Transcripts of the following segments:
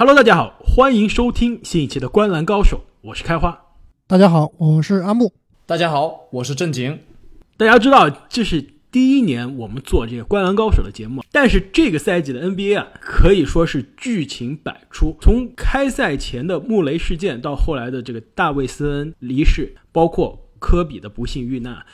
Hello，大家好，欢迎收听新一期的《观澜高手》，我是开花。大家好，我是阿木。大家好，我是正经。大家知道这是第一年我们做这个《观澜高手》的节目，但是这个赛季的 NBA 啊，可以说是剧情百出。从开赛前的穆雷事件，到后来的这个大卫斯恩离世，包括科比的不幸遇难，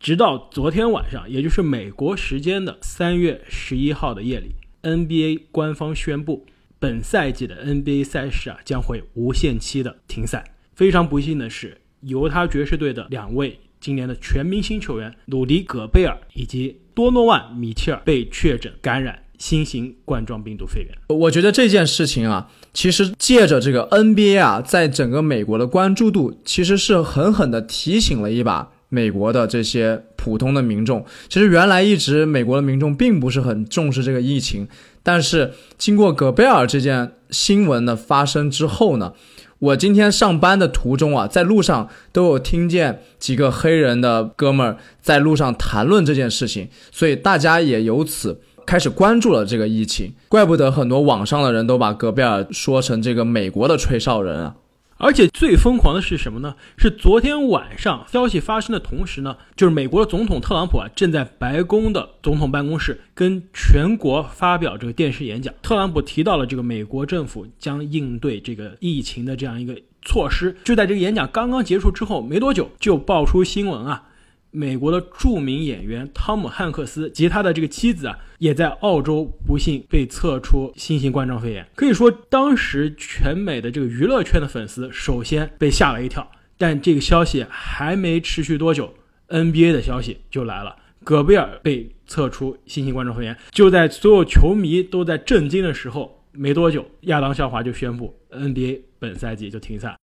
直到昨天晚上，也就是美国时间的三月十一号的夜里，NBA 官方宣布。本赛季的 NBA 赛事啊将会无限期的停赛。非常不幸的是，犹他爵士队的两位今年的全明星球员鲁迪·戈贝尔以及多诺万·米切尔被确诊感染新型冠状病毒肺炎。我觉得这件事情啊，其实借着这个 NBA 啊，在整个美国的关注度，其实是狠狠的提醒了一把美国的这些普通的民众。其实原来一直美国的民众并不是很重视这个疫情。但是经过戈贝尔这件新闻的发生之后呢，我今天上班的途中啊，在路上都有听见几个黑人的哥们儿在路上谈论这件事情，所以大家也由此开始关注了这个疫情。怪不得很多网上的人都把戈贝尔说成这个美国的吹哨人啊。而且最疯狂的是什么呢？是昨天晚上消息发生的同时呢，就是美国的总统特朗普啊，正在白宫的总统办公室跟全国发表这个电视演讲。特朗普提到了这个美国政府将应对这个疫情的这样一个措施。就在这个演讲刚刚结束之后没多久，就爆出新闻啊。美国的著名演员汤姆汉克斯及他的这个妻子啊，也在澳洲不幸被测出新型冠状肺炎。可以说，当时全美的这个娱乐圈的粉丝首先被吓了一跳。但这个消息还没持续多久，NBA 的消息就来了：戈贝尔被测出新型冠状肺炎。就在所有球迷都在震惊的时候，没多久，亚当肖华就宣布 NBA 本赛季就停赛。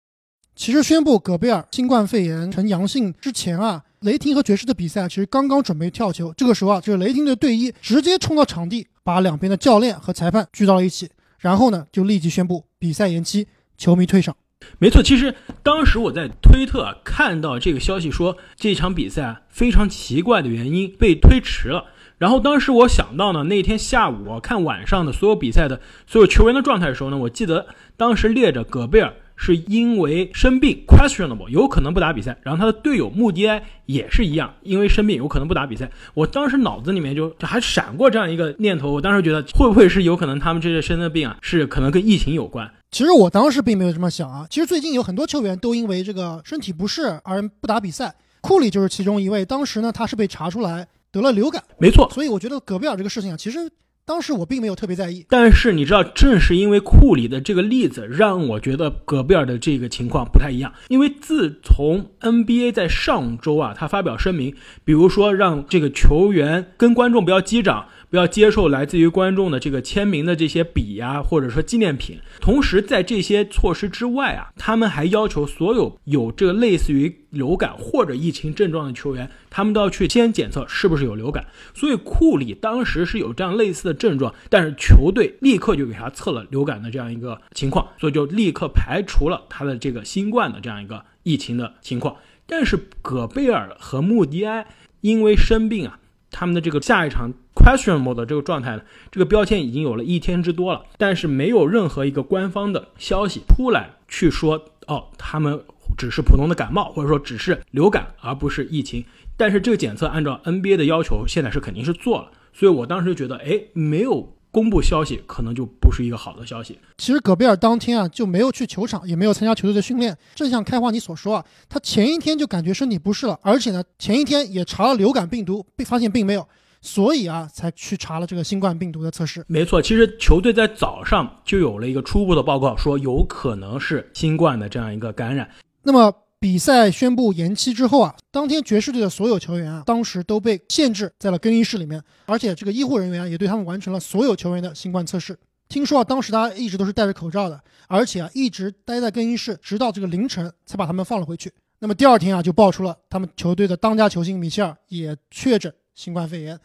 其实宣布戈贝尔新冠肺炎呈阳性之前啊，雷霆和爵士的比赛其实刚刚准备跳球。这个时候啊，这个雷霆的队医直接冲到场地，把两边的教练和裁判聚到了一起，然后呢就立即宣布比赛延期，球迷退场。没错，其实当时我在推特看到这个消息，说这场比赛非常奇怪的原因被推迟了。然后当时我想到呢，那天下午看晚上的所有比赛的所有球员的状态的时候呢，我记得当时列着戈贝尔。是因为生病，questionable，有可能不打比赛。然后他的队友穆迪埃也是一样，因为生病有可能不打比赛。我当时脑子里面就还闪过这样一个念头，我当时觉得会不会是有可能他们这些生的病啊，是可能跟疫情有关？其实我当时并没有这么想啊。其实最近有很多球员都因为这个身体不适而不打比赛，库里就是其中一位。当时呢，他是被查出来得了流感，没错。所以我觉得戈贝尔这个事情啊，其实。当时我并没有特别在意，但是你知道，正是因为库里的这个例子，让我觉得戈贝尔的这个情况不太一样。因为自从 NBA 在上周啊，他发表声明，比如说让这个球员跟观众不要击掌。不要接受来自于观众的这个签名的这些笔呀，或者说纪念品。同时，在这些措施之外啊，他们还要求所有有这个类似于流感或者疫情症状的球员，他们都要去先检测是不是有流感。所以库里当时是有这样类似的症状，但是球队立刻就给他测了流感的这样一个情况，所以就立刻排除了他的这个新冠的这样一个疫情的情况。但是戈贝尔和穆迪埃因为生病啊。他们的这个下一场 questionable 的这个状态呢，这个标签已经有了一天之多了，但是没有任何一个官方的消息出来去说，哦，他们只是普通的感冒，或者说只是流感，而不是疫情。但是这个检测按照 NBA 的要求，现在是肯定是做了，所以我当时就觉得，哎，没有。公布消息可能就不是一个好的消息。其实戈贝尔当天啊就没有去球场，也没有参加球队的训练。正像开花你所说啊，他前一天就感觉身体不适了，而且呢前一天也查了流感病毒，被发现并没有，所以啊才去查了这个新冠病毒的测试。没错，其实球队在早上就有了一个初步的报告，说有可能是新冠的这样一个感染。那么。比赛宣布延期之后啊，当天爵士队的所有球员啊，当时都被限制在了更衣室里面，而且这个医护人员也对他们完成了所有球员的新冠测试。听说啊，当时大家一直都是戴着口罩的，而且啊，一直待在更衣室，直到这个凌晨才把他们放了回去。那么第二天啊，就爆出了他们球队的当家球星米切尔也确诊新冠肺炎。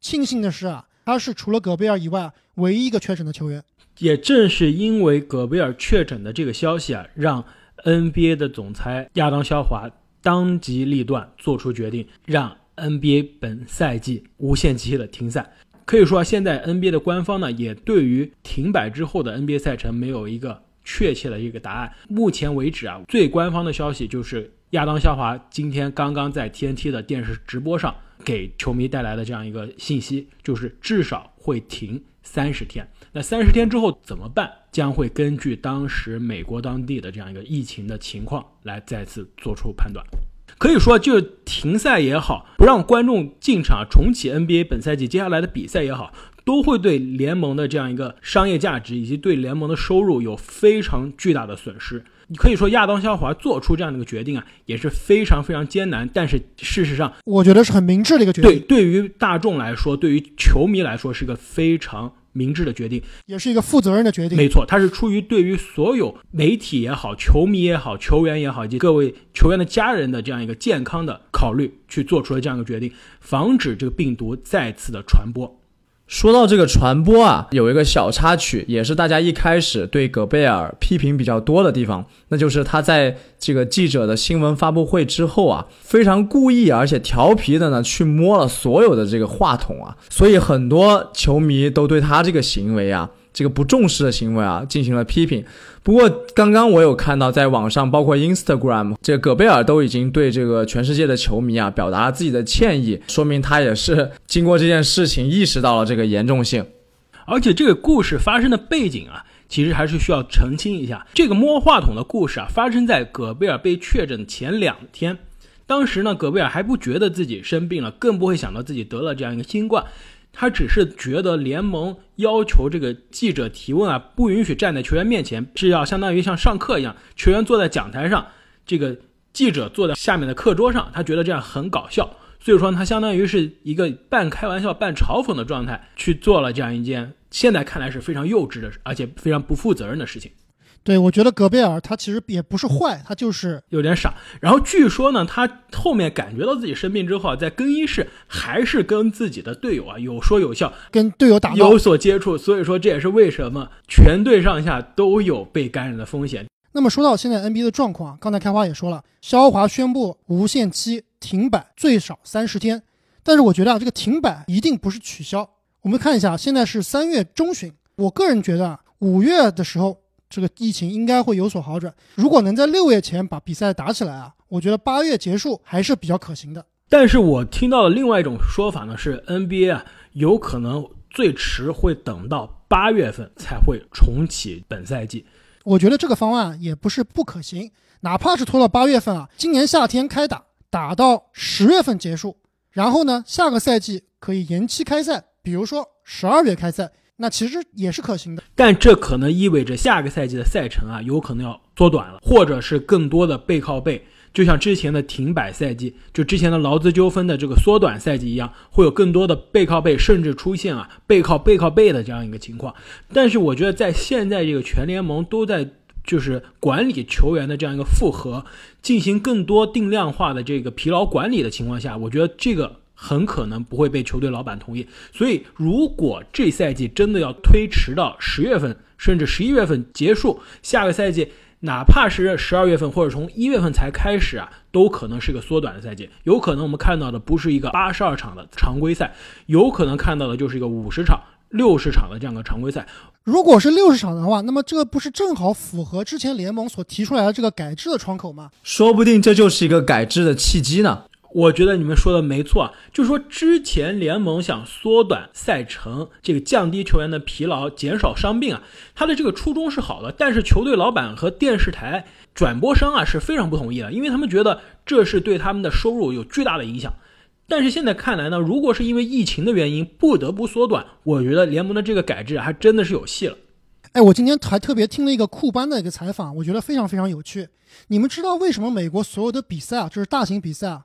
庆幸的是啊，他是除了戈贝尔以外唯一一个确诊的球员。也正是因为戈贝尔确诊的这个消息啊，让。NBA 的总裁亚当肖华当机立断做出决定，让 NBA 本赛季无限期的停赛。可以说啊，现在 NBA 的官方呢，也对于停摆之后的 NBA 赛程没有一个确切的一个答案。目前为止啊，最官方的消息就是亚当肖华今天刚刚在 TNT 的电视直播上给球迷带来的这样一个信息，就是至少会停三十天。那三十天之后怎么办？将会根据当时美国当地的这样一个疫情的情况来再次做出判断。可以说，就停赛也好，不让观众进场，重启 NBA 本赛季接下来的比赛也好，都会对联盟的这样一个商业价值以及对联盟的收入有非常巨大的损失。你可以说，亚当肖华做出这样的一个决定啊，也是非常非常艰难。但是事实上，我觉得是很明智的一个决定。对，对于大众来说，对于球迷来说，是个非常。明智的决定，也是一个负责任的决定。没错，他是出于对于所有媒体也好、球迷也好、球员也好以及各位球员的家人的这样一个健康的考虑去做出了这样一个决定，防止这个病毒再次的传播。说到这个传播啊，有一个小插曲，也是大家一开始对戈贝尔批评比较多的地方，那就是他在这个记者的新闻发布会之后啊，非常故意而且调皮的呢去摸了所有的这个话筒啊，所以很多球迷都对他这个行为啊。这个不重视的行为啊，进行了批评。不过，刚刚我有看到，在网上，包括 Instagram，这个戈贝尔都已经对这个全世界的球迷啊，表达了自己的歉意，说明他也是经过这件事情意识到了这个严重性。而且，这个故事发生的背景啊，其实还是需要澄清一下。这个摸话筒的故事啊，发生在戈贝尔被确诊前两天。当时呢，戈贝尔还不觉得自己生病了，更不会想到自己得了这样一个新冠。他只是觉得联盟要求这个记者提问啊，不允许站在球员面前，是要相当于像上课一样，球员坐在讲台上，这个记者坐在下面的课桌上。他觉得这样很搞笑，所以说他相当于是一个半开玩笑、半嘲讽的状态去做了这样一件现在看来是非常幼稚的，而且非常不负责任的事情。对，我觉得戈贝尔他其实也不是坏，他就是有点傻。然后据说呢，他后面感觉到自己生病之后啊，在更衣室还是跟自己的队友啊有说有笑，跟队友打有所接触。所以说这也是为什么全队上下都有被感染的风险。那么说到现在 NBA 的状况啊，刚才开花也说了，肖华宣布无限期停摆最少三十天。但是我觉得啊，这个停摆一定不是取消。我们看一下，现在是三月中旬，我个人觉得啊，五月的时候。这个疫情应该会有所好转。如果能在六月前把比赛打起来啊，我觉得八月结束还是比较可行的。但是我听到的另外一种说法呢，是 NBA 啊有可能最迟会等到八月份才会重启本赛季。我觉得这个方案也不是不可行，哪怕是拖到八月份啊，今年夏天开打，打到十月份结束，然后呢，下个赛季可以延期开赛，比如说十二月开赛。那其实也是可行的，但这可能意味着下个赛季的赛程啊，有可能要缩短了，或者是更多的背靠背，就像之前的停摆赛季，就之前的劳资纠纷的这个缩短赛季一样，会有更多的背靠背，甚至出现啊背靠背靠背的这样一个情况。但是我觉得在现在这个全联盟都在就是管理球员的这样一个复合，进行更多定量化的这个疲劳管理的情况下，我觉得这个。很可能不会被球队老板同意，所以如果这赛季真的要推迟到十月份，甚至十一月份结束，下个赛季哪怕是十二月份或者从一月份才开始啊，都可能是个缩短的赛季。有可能我们看到的不是一个八十二场的常规赛，有可能看到的就是一个五十场、六十场的这样的常规赛。如果是六十场的话，那么这不是正好符合之前联盟所提出来的这个改制的窗口吗？说不定这就是一个改制的契机呢。我觉得你们说的没错啊，就是说之前联盟想缩短赛程，这个降低球员的疲劳，减少伤病啊，他的这个初衷是好的，但是球队老板和电视台转播商啊是非常不同意的，因为他们觉得这是对他们的收入有巨大的影响。但是现在看来呢，如果是因为疫情的原因不得不缩短，我觉得联盟的这个改制还真的是有戏了。哎，我今天还特别听了一个库班的一个采访，我觉得非常非常有趣。你们知道为什么美国所有的比赛啊，就是大型比赛啊？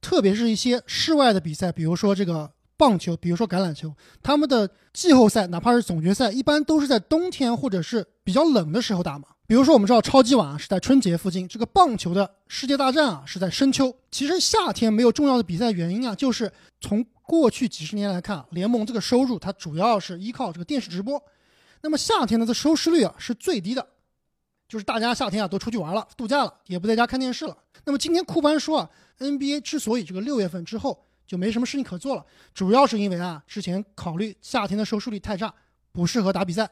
特别是一些室外的比赛，比如说这个棒球，比如说橄榄球，他们的季后赛，哪怕是总决赛，一般都是在冬天或者是比较冷的时候打嘛。比如说，我们知道超级碗啊是在春节附近，这个棒球的世界大战啊是在深秋。其实夏天没有重要的比赛原因啊，就是从过去几十年来看，联盟这个收入它主要是依靠这个电视直播。那么夏天的这收视率啊是最低的，就是大家夏天啊都出去玩了、度假了，也不在家看电视了。那么今天库班说啊。NBA 之所以这个六月份之后就没什么事情可做了。主要是因为啊，之前考虑夏天的收视率太差，不适合打比赛。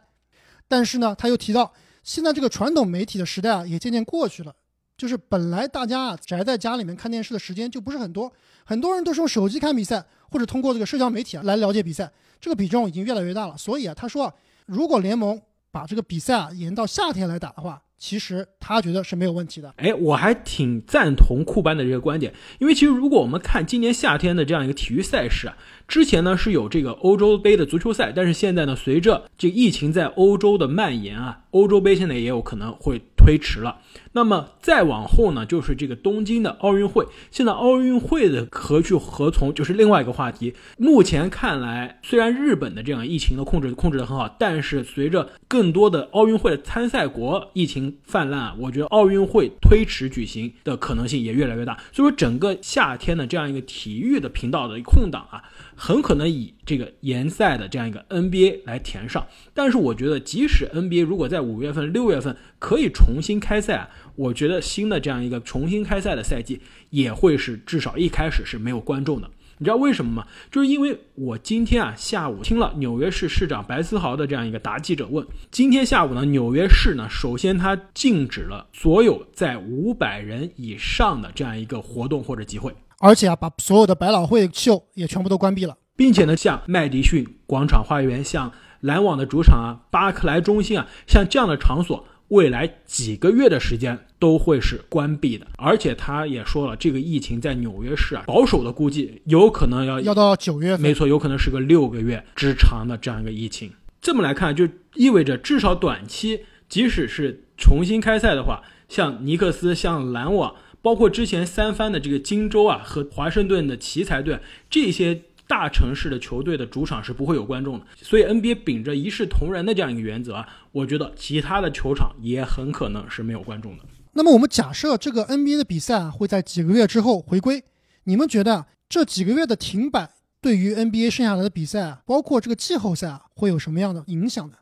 但是呢，他又提到，现在这个传统媒体的时代啊，也渐渐过去了。就是本来大家啊宅在家里面看电视的时间就不是很多，很多人都是用手机看比赛，或者通过这个社交媒体啊来了解比赛，这个比重已经越来越大了。所以啊，他说啊，如果联盟把这个比赛啊延到夏天来打的话，其实他觉得是没有问题的。哎，我还挺赞同库班的这个观点，因为其实如果我们看今年夏天的这样一个体育赛事啊，之前呢是有这个欧洲杯的足球赛，但是现在呢，随着这个疫情在欧洲的蔓延啊，欧洲杯现在也有可能会推迟了。那么再往后呢，就是这个东京的奥运会。现在奥运会的何去何从，就是另外一个话题。目前看来，虽然日本的这样疫情的控制控制的很好，但是随着更多的奥运会的参赛国疫情泛滥啊，我觉得奥运会推迟举行的可能性也越来越大。所以说，整个夏天的这样一个体育的频道的空档啊。很可能以这个延赛的这样一个 NBA 来填上，但是我觉得，即使 NBA 如果在五月份、六月份可以重新开赛啊，我觉得新的这样一个重新开赛的赛季也会是至少一开始是没有观众的。你知道为什么吗？就是因为我今天啊下午听了纽约市市长白思豪的这样一个答记者问，今天下午呢，纽约市呢首先它禁止了所有在五百人以上的这样一个活动或者集会。而且啊，把所有的百老汇秀也全部都关闭了，并且呢，像麦迪逊广场花园、像篮网的主场啊、巴克莱中心啊，像这样的场所，未来几个月的时间都会是关闭的。而且他也说了，这个疫情在纽约市啊，保守的估计有可能要要到九月份，没错，有可能是个六个月之长的这样一个疫情。这么来看，就意味着至少短期，即使是重新开赛的话，像尼克斯、像篮网。包括之前三番的这个金州啊和华盛顿的奇才队这些大城市的球队的主场是不会有观众的，所以 NBA 秉着一视同仁的这样一个原则啊，我觉得其他的球场也很可能是没有观众的。那么我们假设这个 NBA 的比赛啊会在几个月之后回归，你们觉得这几个月的停摆对于 NBA 剩下来的比赛啊，包括这个季后赛啊，会有什么样的影响呢？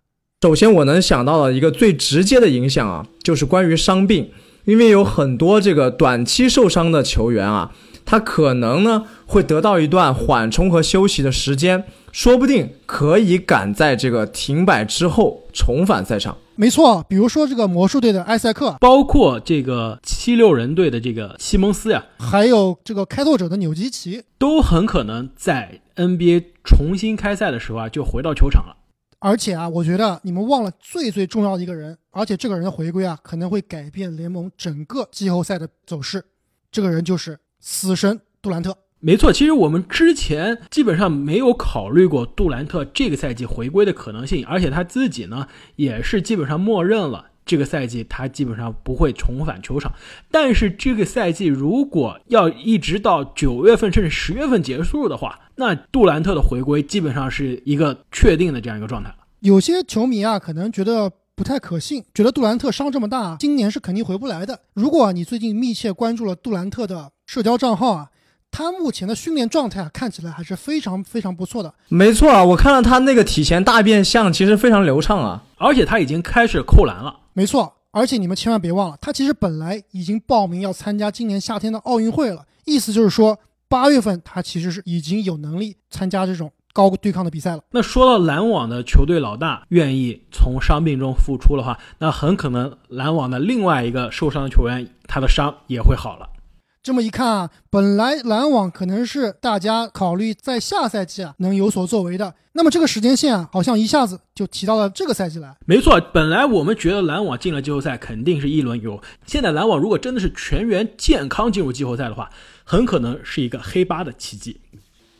首先我能想到的一个最直接的影响啊，就是关于伤病。因为有很多这个短期受伤的球员啊，他可能呢会得到一段缓冲和休息的时间，说不定可以赶在这个停摆之后重返赛场。没错，比如说这个魔术队的埃塞克，包括这个七六人队的这个西蒙斯呀，还有这个开拓者的纽基奇，都很可能在 NBA 重新开赛的时候啊就回到球场了。而且啊，我觉得你们忘了最最重要的一个人，而且这个人的回归啊，可能会改变联盟整个季后赛的走势。这个人就是死神杜兰特。没错，其实我们之前基本上没有考虑过杜兰特这个赛季回归的可能性，而且他自己呢，也是基本上默认了。这个赛季他基本上不会重返球场，但是这个赛季如果要一直到九月份甚至十月份结束的话，那杜兰特的回归基本上是一个确定的这样一个状态。有些球迷啊可能觉得不太可信，觉得杜兰特伤这么大，今年是肯定回不来的。如果你最近密切关注了杜兰特的社交账号啊。他目前的训练状态啊，看起来还是非常非常不错的。没错啊，我看到他那个体前大变向，其实非常流畅啊，而且他已经开始扣篮了。没错，而且你们千万别忘了，他其实本来已经报名要参加今年夏天的奥运会了。意思就是说，八月份他其实是已经有能力参加这种高对抗的比赛了。那说到篮网的球队老大愿意从伤病中复出的话，那很可能篮网的另外一个受伤的球员，他的伤也会好了。这么一看啊，本来篮网可能是大家考虑在下赛季啊能有所作为的，那么这个时间线啊，好像一下子就提到了这个赛季来。没错，本来我们觉得篮网进了季后赛肯定是一轮游，现在篮网如果真的是全员健康进入季后赛的话，很可能是一个黑八的奇迹。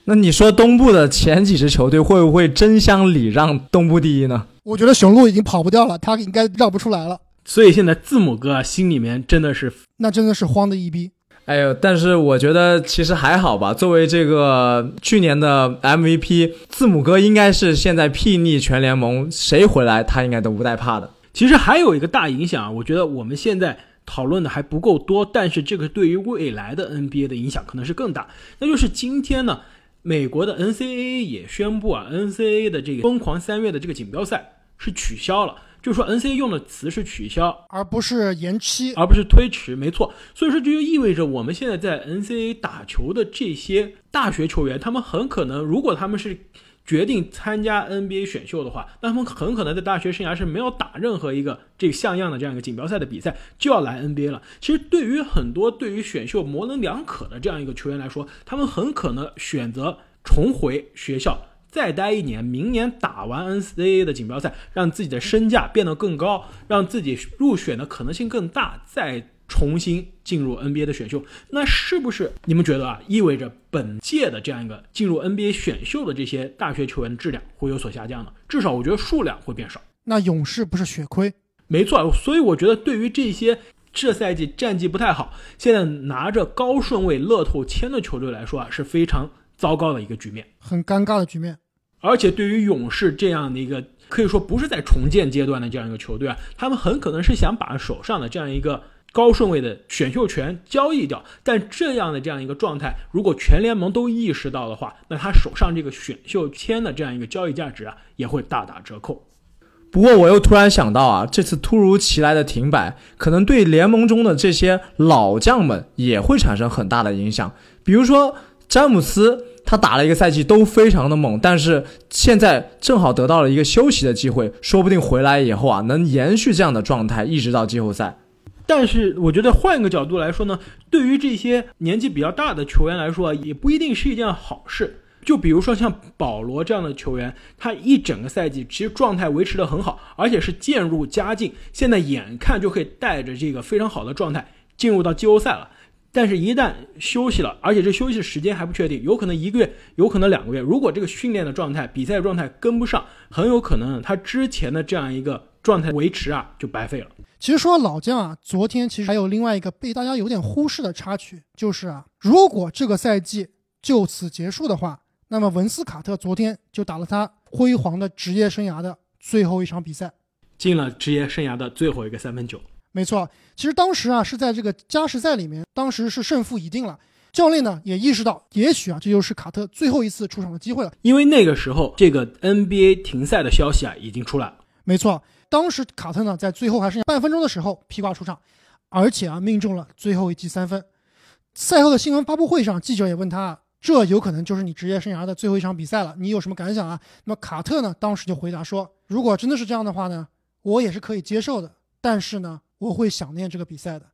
那你说东部的前几支球队会不会争相礼让东部第一呢？我觉得雄鹿已经跑不掉了，他应该绕不出来了。所以现在字母哥啊心里面真的是，那真的是慌的一逼。哎呦，但是我觉得其实还好吧。作为这个去年的 MVP，字母哥应该是现在睥睨全联盟，谁回来他应该都不带怕的。其实还有一个大影响，我觉得我们现在讨论的还不够多，但是这个对于未来的 NBA 的影响可能是更大。那就是今天呢，美国的 NCAA 也宣布啊，NCAA 的这个疯狂三月的这个锦标赛是取消了。就说 NCAA 用的词是取消，而不是延期。而不是推迟，没错。所以说，这就意味着我们现在在 NCAA 打球的这些大学球员，他们很可能，如果他们是决定参加 NBA 选秀的话，那他们很可能在大学生涯是没有打任何一个这个像样的这样一个锦标赛的比赛，就要来 NBA 了。其实对于很多对于选秀模棱两可的这样一个球员来说，他们很可能选择重回学校。再待一年，明年打完 NCAA 的锦标赛，让自己的身价变得更高，让自己入选的可能性更大，再重新进入 NBA 的选秀，那是不是你们觉得啊，意味着本届的这样一个进入 NBA 选秀的这些大学球员的质量会有所下降呢？至少我觉得数量会变少。那勇士不是血亏？没错，所以我觉得对于这些这赛季战绩不太好，现在拿着高顺位乐透签的球队来说啊，是非常糟糕的一个局面，很尴尬的局面。而且对于勇士这样的一个可以说不是在重建阶段的这样一个球队啊，他们很可能是想把手上的这样一个高顺位的选秀权交易掉。但这样的这样一个状态，如果全联盟都意识到的话，那他手上这个选秀签的这样一个交易价值啊，也会大打折扣。不过我又突然想到啊，这次突如其来的停摆，可能对联盟中的这些老将们也会产生很大的影响。比如说詹姆斯。他打了一个赛季都非常的猛，但是现在正好得到了一个休息的机会，说不定回来以后啊，能延续这样的状态，一直到季后赛。但是我觉得换一个角度来说呢，对于这些年纪比较大的球员来说，也不一定是一件好事。就比如说像保罗这样的球员，他一整个赛季其实状态维持的很好，而且是渐入佳境，现在眼看就可以带着这个非常好的状态进入到季后赛了。但是，一旦休息了，而且这休息时间还不确定，有可能一个月，有可能两个月。如果这个训练的状态、比赛状态跟不上，很有可能他之前的这样一个状态维持啊，就白费了。其实说老将啊，昨天其实还有另外一个被大家有点忽视的插曲，就是啊，如果这个赛季就此结束的话，那么文斯卡特昨天就打了他辉煌的职业生涯的最后一场比赛，进了职业生涯的最后一个三分球。没错，其实当时啊是在这个加时赛里面，当时是胜负已定了。教练呢也意识到，也许啊这就是卡特最后一次出场的机会了。因为那个时候这个 NBA 停赛的消息啊已经出来了。没错，当时卡特呢在最后还剩下半分钟的时候披挂出场，而且啊命中了最后一记三分。赛后的新闻发布会上，记者也问他，这有可能就是你职业生涯的最后一场比赛了，你有什么感想啊？那么卡特呢当时就回答说，如果真的是这样的话呢，我也是可以接受的，但是呢。我会想念这个比赛的。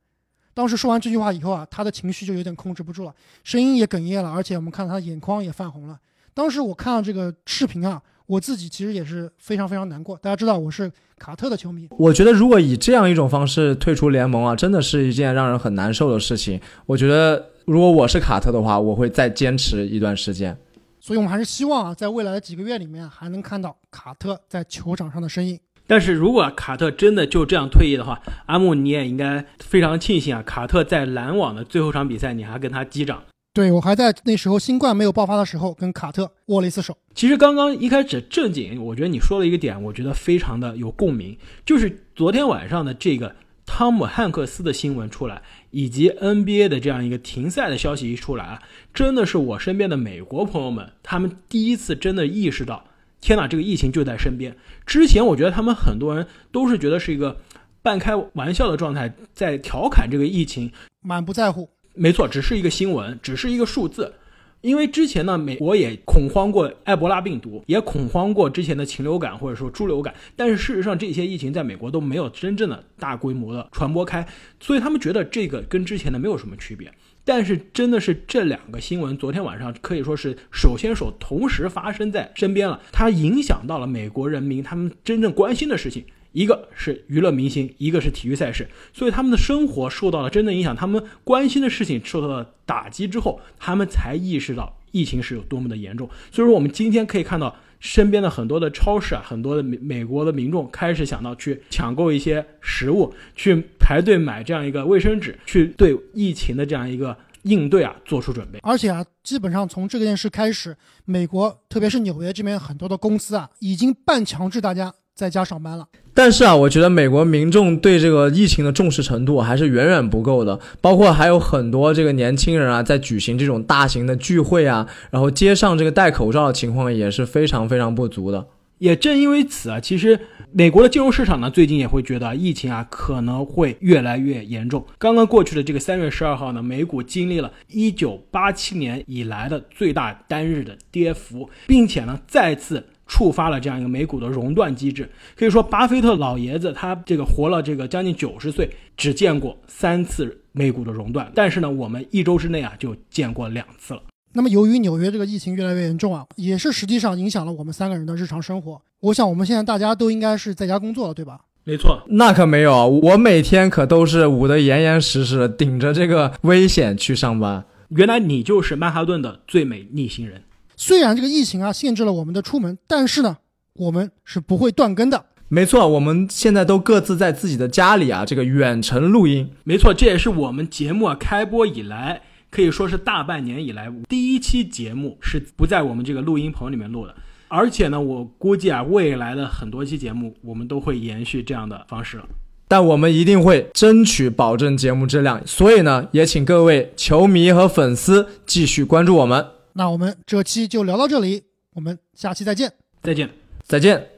当时说完这句话以后啊，他的情绪就有点控制不住了，声音也哽咽了，而且我们看到他眼眶也泛红了。当时我看到这个视频啊，我自己其实也是非常非常难过。大家知道我是卡特的球迷，我觉得如果以这样一种方式退出联盟啊，真的是一件让人很难受的事情。我觉得如果我是卡特的话，我会再坚持一段时间。所以我们还是希望啊，在未来的几个月里面，还能看到卡特在球场上的身影。但是如果卡特真的就这样退役的话，阿木你也应该非常庆幸啊！卡特在篮网的最后场比赛，你还跟他击掌。对我还在那时候新冠没有爆发的时候，跟卡特握了一次手。其实刚刚一开始正经，我觉得你说了一个点，我觉得非常的有共鸣，就是昨天晚上的这个汤姆汉克斯的新闻出来，以及 NBA 的这样一个停赛的消息一出来啊，真的是我身边的美国朋友们，他们第一次真的意识到。天哪，这个疫情就在身边。之前我觉得他们很多人都是觉得是一个半开玩笑的状态，在调侃这个疫情，满不在乎。没错，只是一个新闻，只是一个数字。因为之前呢，美国也恐慌过埃博拉病毒，也恐慌过之前的禽流感或者说猪流感，但是事实上这些疫情在美国都没有真正的大规模的传播开，所以他们觉得这个跟之前的没有什么区别。但是真的是这两个新闻，昨天晚上可以说是手牵手同时发生在身边了。它影响到了美国人民他们真正关心的事情，一个是娱乐明星，一个是体育赛事，所以他们的生活受到了真正影响。他们关心的事情受到了打击之后，他们才意识到疫情是有多么的严重。所以说，我们今天可以看到身边的很多的超市啊，很多的美美国的民众开始想到去抢购一些食物，去排队买这样一个卫生纸，去对疫情的这样一个。应对啊，做出准备。而且啊，基本上从这件事开始，美国特别是纽约这边很多的公司啊，已经半强制大家在家上班了。但是啊，我觉得美国民众对这个疫情的重视程度还是远远不够的。包括还有很多这个年轻人啊，在举行这种大型的聚会啊，然后街上这个戴口罩的情况也是非常非常不足的。也正因为此啊，其实美国的金融市场呢，最近也会觉得疫情啊可能会越来越严重。刚刚过去的这个三月十二号呢，美股经历了一九八七年以来的最大单日的跌幅，并且呢再次触发了这样一个美股的熔断机制。可以说，巴菲特老爷子他这个活了这个将近九十岁，只见过三次美股的熔断，但是呢，我们一周之内啊就见过两次了。那么，由于纽约这个疫情越来越严重啊，也是实际上影响了我们三个人的日常生活。我想，我们现在大家都应该是在家工作了，对吧？没错，那可没有啊，我每天可都是捂得严严实实，顶着这个危险去上班。原来你就是曼哈顿的最美逆行人。虽然这个疫情啊限制了我们的出门，但是呢，我们是不会断更的。没错，我们现在都各自在自己的家里啊，这个远程录音。没错，这也是我们节目啊开播以来。可以说是大半年以来第一期节目是不在我们这个录音棚里面录的，而且呢，我估计啊，未来的很多期节目我们都会延续这样的方式了。但我们一定会争取保证节目质量，所以呢，也请各位球迷和粉丝继续关注我们。那我们这期就聊到这里，我们下期再见，再见，再见。